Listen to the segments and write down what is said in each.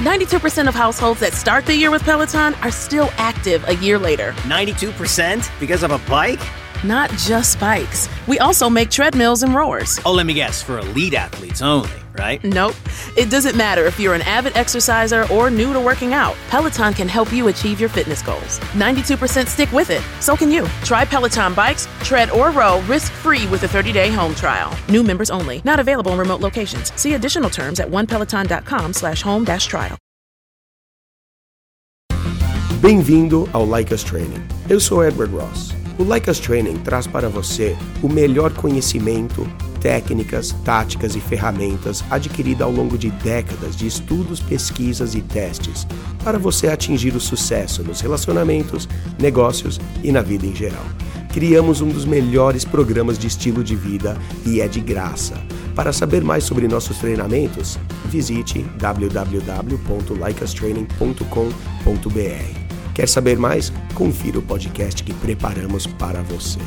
92% of households that start the year with Peloton are still active a year later. 92% because of a bike? Not just bikes. We also make treadmills and rowers. Oh, let me guess, for elite athletes only, right? Nope. It doesn't matter if you're an avid exerciser or new to working out. Peloton can help you achieve your fitness goals. 92% stick with it. So can you. Try Peloton bikes, tread, or row risk-free with a 30-day home trial. New members only. Not available in remote locations. See additional terms at onepeloton.com slash home dash trial. Bem-vindo ao Like Us Training. Eu sou Edward Ross. O Like Us Training traz para você o melhor conhecimento, técnicas, táticas e ferramentas adquirido ao longo de décadas de estudos, pesquisas e testes para você atingir o sucesso nos relacionamentos, negócios e na vida em geral. Criamos um dos melhores programas de estilo de vida e é de graça. Para saber mais sobre nossos treinamentos, visite www.likeustraining.com.br. Quer saber mais? Confira o podcast que preparamos para você.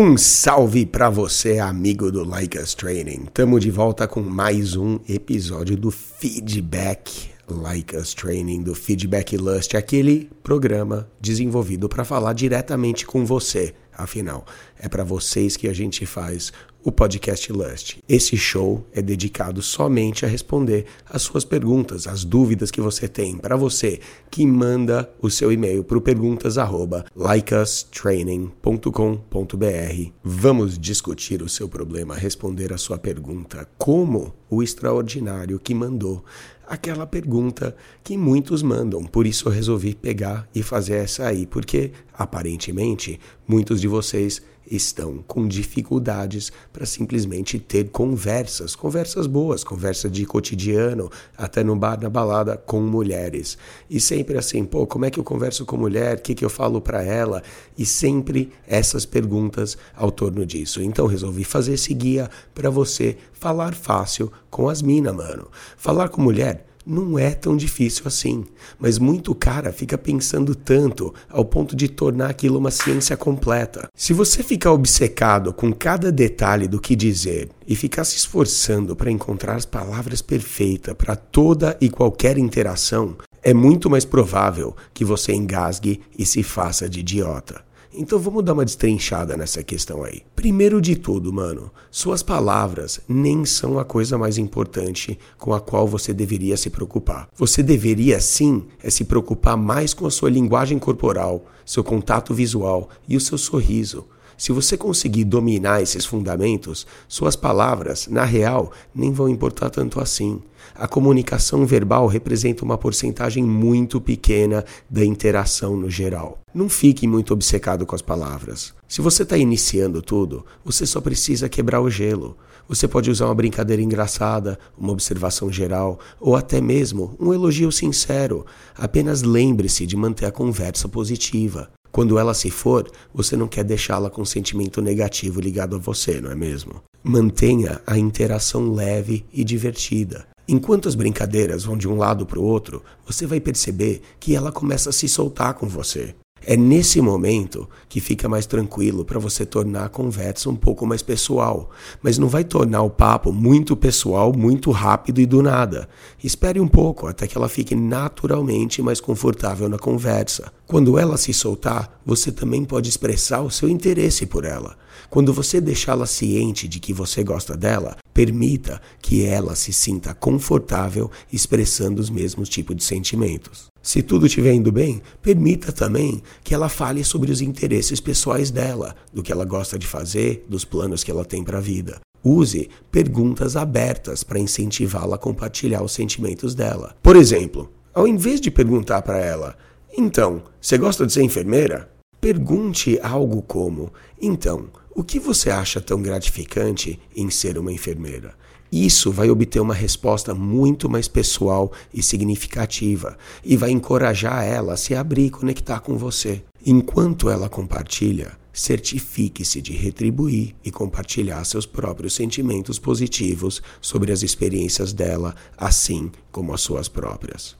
Um salve para você, amigo do Like Us Training. Tamo de volta com mais um episódio do Feedback Like Us Training, do Feedback Lust, aquele programa desenvolvido para falar diretamente com você. Afinal, é para vocês que a gente faz o podcast Lust. Esse show é dedicado somente a responder as suas perguntas, as dúvidas que você tem. Para você que manda o seu e-mail para o perguntas@likeustraining.com.br. Vamos discutir o seu problema, responder a sua pergunta, como o extraordinário que mandou aquela pergunta que muitos mandam. Por isso eu resolvi pegar e fazer essa aí, porque aparentemente muitos de vocês estão com dificuldades para simplesmente ter conversas, conversas boas, conversa de cotidiano, até no bar, na balada com mulheres. E sempre assim, pô, como é que eu converso com mulher? O que, que eu falo para ela? E sempre essas perguntas ao torno disso. Então resolvi fazer esse guia para você falar fácil com as minas, mano. Falar com mulher não é tão difícil assim, mas muito cara fica pensando tanto ao ponto de tornar aquilo uma ciência completa. Se você ficar obcecado com cada detalhe do que dizer e ficar se esforçando para encontrar as palavras perfeitas para toda e qualquer interação, é muito mais provável que você engasgue e se faça de idiota. Então vamos dar uma destrinchada nessa questão aí. Primeiro de tudo, mano, suas palavras nem são a coisa mais importante com a qual você deveria se preocupar. Você deveria sim é se preocupar mais com a sua linguagem corporal, seu contato visual e o seu sorriso. Se você conseguir dominar esses fundamentos, suas palavras, na real, nem vão importar tanto assim. A comunicação verbal representa uma porcentagem muito pequena da interação no geral. Não fique muito obcecado com as palavras. Se você está iniciando tudo, você só precisa quebrar o gelo. Você pode usar uma brincadeira engraçada, uma observação geral ou até mesmo um elogio sincero. Apenas lembre-se de manter a conversa positiva. Quando ela se for, você não quer deixá-la com um sentimento negativo ligado a você, não é mesmo? Mantenha a interação leve e divertida. Enquanto as brincadeiras vão de um lado para o outro, você vai perceber que ela começa a se soltar com você. É nesse momento que fica mais tranquilo para você tornar a conversa um pouco mais pessoal, mas não vai tornar o papo muito pessoal muito rápido e do nada. Espere um pouco até que ela fique naturalmente mais confortável na conversa. Quando ela se soltar, você também pode expressar o seu interesse por ela. Quando você deixá-la ciente de que você gosta dela, permita que ela se sinta confortável expressando os mesmos tipos de sentimentos. Se tudo estiver indo bem, permita também que ela fale sobre os interesses pessoais dela, do que ela gosta de fazer, dos planos que ela tem para a vida. Use perguntas abertas para incentivá-la a compartilhar os sentimentos dela. Por exemplo, ao invés de perguntar para ela: Então, você gosta de ser enfermeira? Pergunte algo como: Então, o que você acha tão gratificante em ser uma enfermeira? Isso vai obter uma resposta muito mais pessoal e significativa e vai encorajar ela a se abrir e conectar com você. Enquanto ela compartilha, certifique-se de retribuir e compartilhar seus próprios sentimentos positivos sobre as experiências dela, assim como as suas próprias.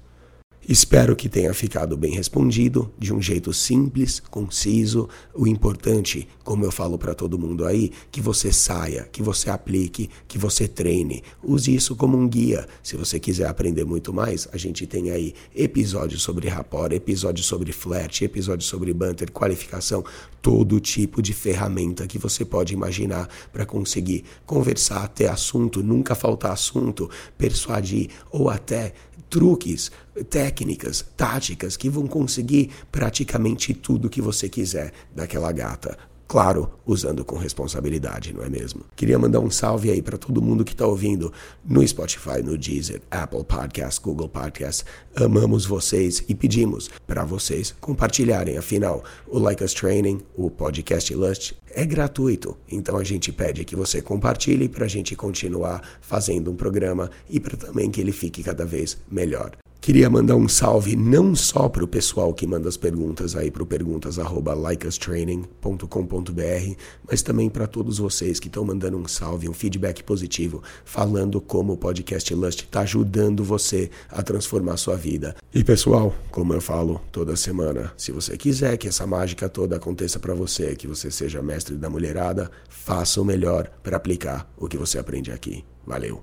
Espero que tenha ficado bem respondido, de um jeito simples, conciso. O importante, como eu falo para todo mundo aí, que você saia, que você aplique, que você treine. Use isso como um guia. Se você quiser aprender muito mais, a gente tem aí episódios sobre rapport, episódios sobre flat, episódios sobre banter, qualificação, todo tipo de ferramenta que você pode imaginar para conseguir conversar, ter assunto, nunca faltar assunto, persuadir ou até truques, técnicas, táticas que vão conseguir praticamente tudo que você quiser daquela gata. Claro, usando com responsabilidade, não é mesmo? Queria mandar um salve aí para todo mundo que está ouvindo no Spotify, no Deezer, Apple Podcasts, Google Podcasts. Amamos vocês e pedimos para vocês compartilharem. Afinal, o Like Us Training, o podcast Lust, é gratuito. Então a gente pede que você compartilhe para a gente continuar fazendo um programa e para também que ele fique cada vez melhor. Queria mandar um salve não só para o pessoal que manda as perguntas aí para perguntas@likeustraining.com.br, mas também para todos vocês que estão mandando um salve, um feedback positivo, falando como o podcast Lust está ajudando você a transformar sua vida. E pessoal, como eu falo toda semana, se você quiser que essa mágica toda aconteça para você, que você seja mestre da mulherada, faça o melhor para aplicar o que você aprende aqui. Valeu.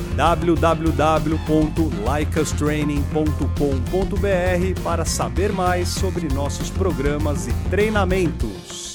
www.likeustraining.com.br para saber mais sobre nossos programas e treinamentos.